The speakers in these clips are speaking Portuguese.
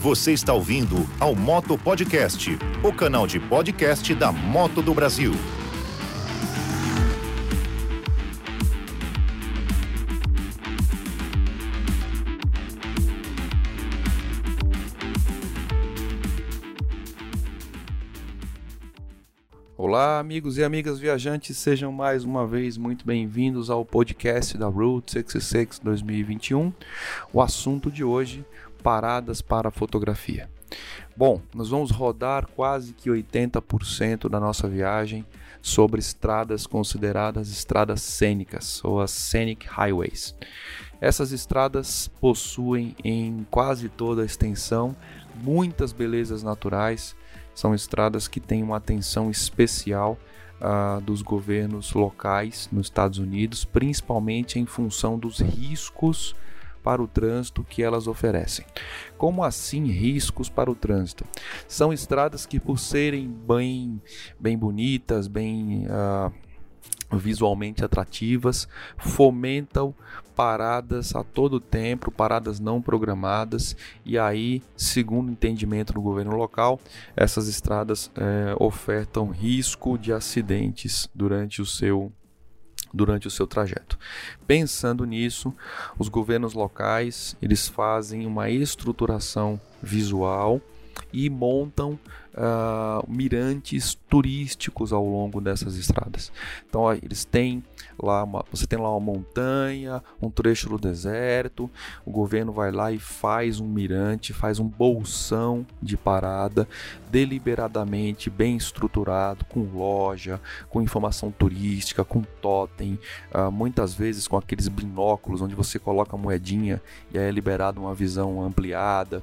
Você está ouvindo ao Moto Podcast, o canal de podcast da Moto do Brasil. Olá, amigos e amigas viajantes, sejam mais uma vez muito bem-vindos ao podcast da Route 66 2021. O assunto de hoje paradas para fotografia. Bom, nós vamos rodar quase que 80% da nossa viagem sobre estradas consideradas estradas cênicas ou as scenic highways. Essas estradas possuem em quase toda a extensão muitas belezas naturais, são estradas que têm uma atenção especial uh, dos governos locais nos Estados Unidos, principalmente em função dos riscos para o trânsito que elas oferecem. Como assim riscos para o trânsito? São estradas que, por serem bem, bem bonitas, bem uh, visualmente atrativas, fomentam paradas a todo tempo, paradas não programadas, e aí, segundo o entendimento do governo local, essas estradas é, ofertam risco de acidentes durante o seu durante o seu trajeto. Pensando nisso, os governos locais eles fazem uma estruturação visual e montam uh, mirantes turísticos ao longo dessas estradas. Então ó, eles têm lá uma, você tem lá uma montanha, um trecho do deserto, o governo vai lá e faz um mirante, faz um bolsão de parada deliberadamente bem estruturado, com loja, com informação turística, com totem, uh, muitas vezes com aqueles binóculos onde você coloca a moedinha e aí é liberado uma visão ampliada,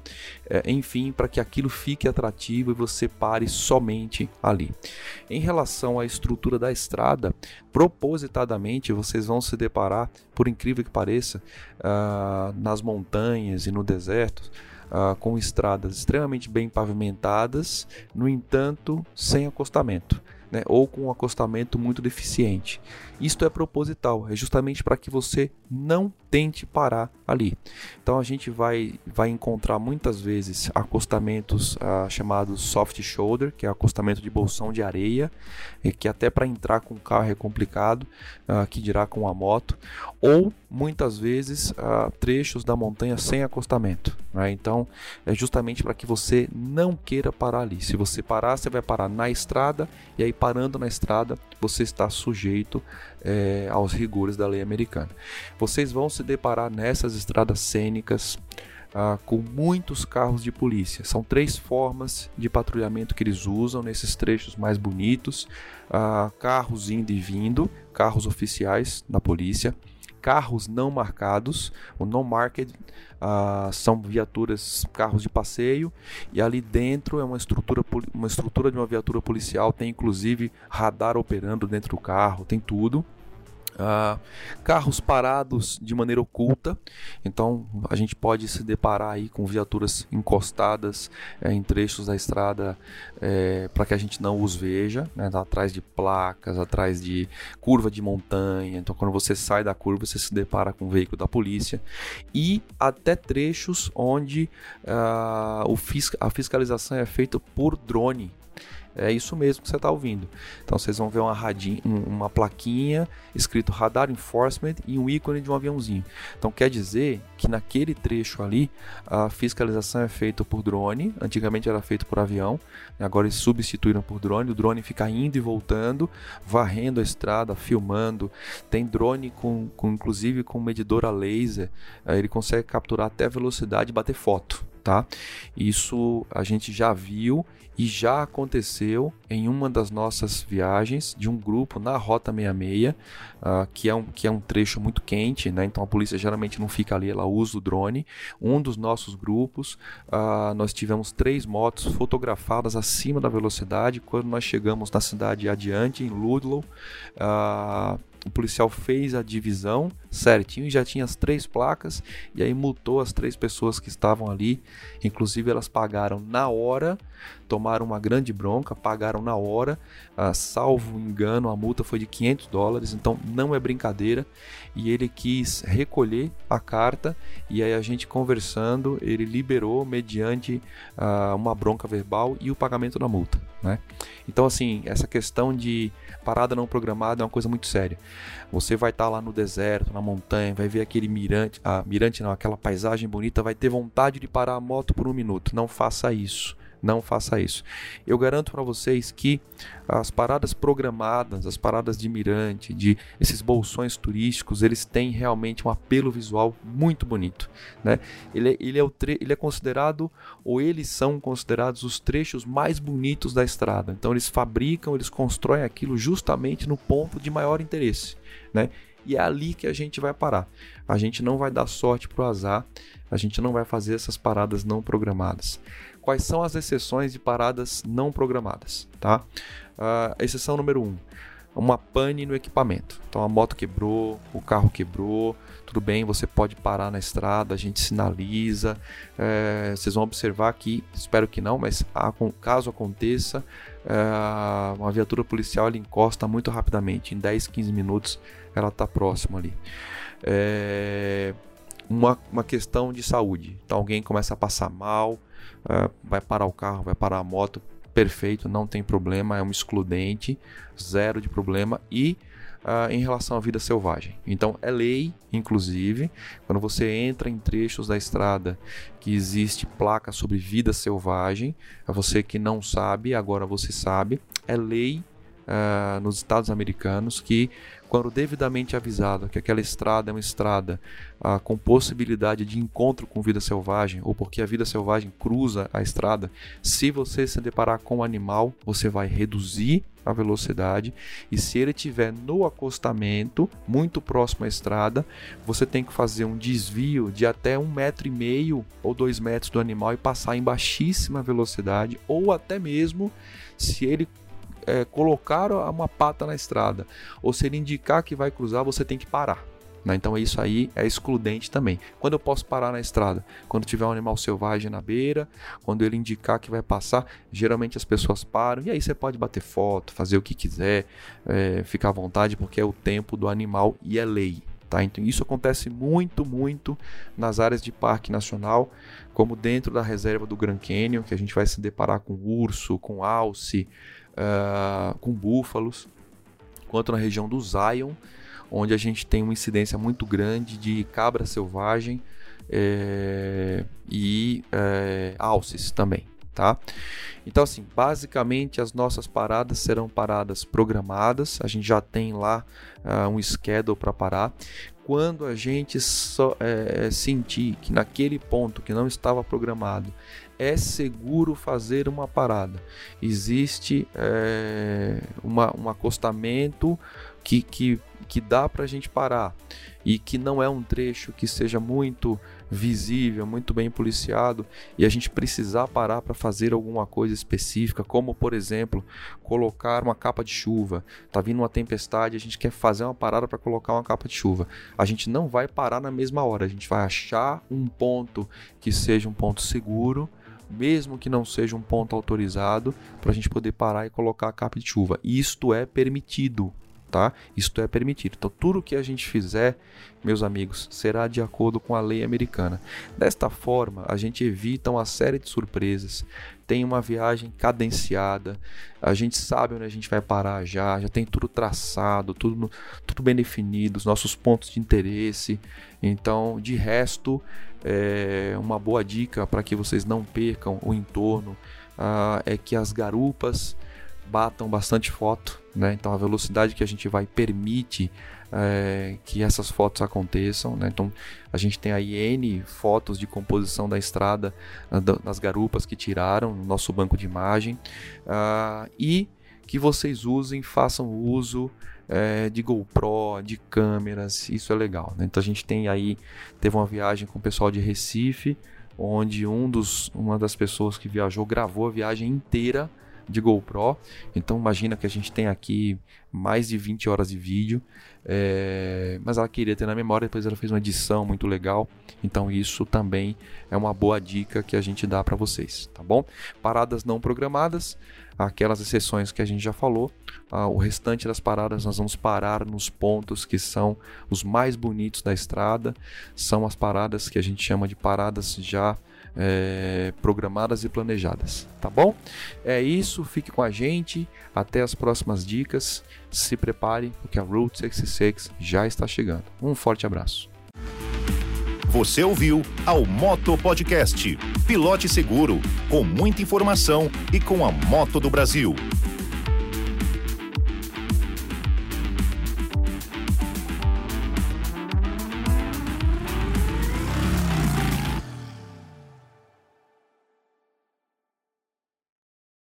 uh, enfim, para que aquilo fique atrativo e você pare somente ali. Em relação à estrutura da estrada, propositadamente vocês vão se deparar, por incrível que pareça, uh, nas montanhas e no deserto, uh, com estradas extremamente bem pavimentadas, no entanto, sem acostamento. Né, ou com um acostamento muito deficiente. Isto é proposital, é justamente para que você não tente parar ali. Então a gente vai, vai encontrar muitas vezes acostamentos ah, chamados soft shoulder, que é acostamento de bolsão de areia, que até para entrar com o carro é complicado, ah, que dirá com a moto, ou muitas vezes ah, trechos da montanha sem acostamento. Né? Então é justamente para que você não queira parar ali. Se você parar, você vai parar na estrada, e aí parando na estrada, você está sujeito é, aos rigores da lei americana. Vocês vão se deparar nessas estradas cênicas ah, com muitos carros de polícia. São três formas de patrulhamento que eles usam nesses trechos mais bonitos: ah, carros indo e vindo, carros oficiais da polícia carros não marcados, o non marked uh, são viaturas, carros de passeio, e ali dentro é uma estrutura, uma estrutura de uma viatura policial, tem inclusive radar operando dentro do carro, tem tudo. Uh, carros parados de maneira oculta, então a gente pode se deparar aí com viaturas encostadas é, em trechos da estrada é, para que a gente não os veja, né, atrás de placas, atrás de curva de montanha. Então, quando você sai da curva, você se depara com o veículo da polícia e até trechos onde uh, o fisc a fiscalização é feita por drone. É isso mesmo que você está ouvindo. Então vocês vão ver uma, radinha, uma plaquinha escrito Radar Enforcement e um ícone de um aviãozinho. Então quer dizer que naquele trecho ali a fiscalização é feita por drone. Antigamente era feito por avião, agora eles substituíram por drone. O drone fica indo e voltando, varrendo a estrada, filmando. Tem drone com, com inclusive com medidor a laser. Ele consegue capturar até velocidade e bater foto tá? Isso a gente já viu e já aconteceu em uma das nossas viagens de um grupo na Rota 66, uh, que, é um, que é um trecho muito quente, né? então a polícia geralmente não fica ali, ela usa o drone. Um dos nossos grupos, uh, nós tivemos três motos fotografadas acima da velocidade. Quando nós chegamos na cidade adiante, em Ludlow, uh, o policial fez a divisão certinho, já tinha as três placas e aí multou as três pessoas que estavam ali. Inclusive elas pagaram na hora, tomaram uma grande bronca, pagaram na hora. Ah, salvo engano, a multa foi de 500 dólares, então não é brincadeira. E ele quis recolher a carta e aí a gente conversando, ele liberou mediante ah, uma bronca verbal e o pagamento da multa. Né? Então, assim, essa questão de parada não programada é uma coisa muito séria. Você vai estar tá lá no deserto, na montanha, vai ver aquele mirante, ah, mirante não, aquela paisagem bonita, vai ter vontade de parar a moto por um minuto. Não faça isso. Não faça isso. Eu garanto para vocês que as paradas programadas, as paradas de mirante, de esses bolsões turísticos, eles têm realmente um apelo visual muito bonito. Né? Ele, é, ele, é o ele é considerado, ou eles são considerados os trechos mais bonitos da estrada. Então eles fabricam, eles constroem aquilo justamente no ponto de maior interesse. Né? E é ali que a gente vai parar. A gente não vai dar sorte para o azar, a gente não vai fazer essas paradas não programadas quais são as exceções de paradas não programadas, tá? Uh, exceção número 1, um, uma pane no equipamento. Então a moto quebrou, o carro quebrou, tudo bem, você pode parar na estrada, a gente sinaliza. É, vocês vão observar que, espero que não, mas caso aconteça, é, uma viatura policial ela encosta muito rapidamente, em 10, 15 minutos ela está próximo ali. É, uma, uma questão de saúde. Então alguém começa a passar mal, uh, vai parar o carro, vai parar a moto, perfeito, não tem problema, é um excludente, zero de problema. E uh, em relação à vida selvagem. Então é lei, inclusive, quando você entra em trechos da estrada que existe placa sobre vida selvagem, é você que não sabe, agora você sabe, é lei uh, nos Estados Americanos que quando devidamente avisado que aquela estrada é uma estrada ah, com possibilidade de encontro com vida selvagem, ou porque a vida selvagem cruza a estrada, se você se deparar com um animal, você vai reduzir a velocidade e se ele estiver no acostamento, muito próximo à estrada, você tem que fazer um desvio de até um metro e meio ou dois metros do animal e passar em baixíssima velocidade, ou até mesmo se ele é, colocar uma pata na estrada ou se ele indicar que vai cruzar, você tem que parar. Né? Então isso aí é excludente também. Quando eu posso parar na estrada? Quando tiver um animal selvagem na beira, quando ele indicar que vai passar, geralmente as pessoas param e aí você pode bater foto, fazer o que quiser, é, ficar à vontade porque é o tempo do animal e é lei. Tá? Então isso acontece muito, muito nas áreas de parque nacional, como dentro da reserva do Grand Canyon, que a gente vai se deparar com urso, com alce, uh, com búfalos, quanto na região do Zion, onde a gente tem uma incidência muito grande de cabra selvagem é, e é, alces também. Tá? Então, assim, basicamente as nossas paradas serão paradas programadas. A gente já tem lá uh, um schedule para parar. Quando a gente é, sentir que naquele ponto que não estava programado é seguro fazer uma parada. Existe é, uma, um acostamento que, que, que dá para a gente parar e que não é um trecho que seja muito visível, muito bem policiado e a gente precisar parar para fazer alguma coisa específica, como por exemplo, colocar uma capa de chuva. Tá vindo uma tempestade, a gente quer fazer uma parada para colocar uma capa de chuva. A gente não vai parar na mesma hora, a gente vai achar um ponto que seja um ponto seguro mesmo que não seja um ponto autorizado, para a gente poder parar e colocar a capa de chuva. Isto é permitido, tá? Isto é permitido. Então, tudo que a gente fizer, meus amigos, será de acordo com a lei americana. Desta forma, a gente evita uma série de surpresas. Tem uma viagem cadenciada, a gente sabe onde a gente vai parar já, já tem tudo traçado, tudo, tudo bem definido, os nossos pontos de interesse. Então, de resto, é uma boa dica para que vocês não percam o entorno uh, é que as garupas batam bastante foto, né? Então a velocidade que a gente vai permite é, que essas fotos aconteçam, né? Então a gente tem aí N fotos de composição da estrada uh, das garupas que tiraram no nosso banco de imagem uh, e que vocês usem, façam uso é, de GoPro, de câmeras, isso é legal. Né? Então a gente tem aí, teve uma viagem com o pessoal de Recife, onde um dos, uma das pessoas que viajou gravou a viagem inteira de GoPro. Então imagina que a gente tem aqui mais de 20 horas de vídeo, é, mas ela queria ter na memória, depois ela fez uma edição muito legal, então isso também é uma boa dica que a gente dá para vocês, tá bom? Paradas não programadas, aquelas exceções que a gente já falou, ah, o restante das paradas nós vamos parar nos pontos que são os mais bonitos da estrada, são as paradas que a gente chama de paradas já é, programadas e planejadas, tá bom? É isso, fique com a gente, até as próximas dicas, se prepare, porque a Route 66 já está chegando. Um forte abraço. Você ouviu ao Moto Podcast. Pilote seguro, com muita informação e com a moto do Brasil.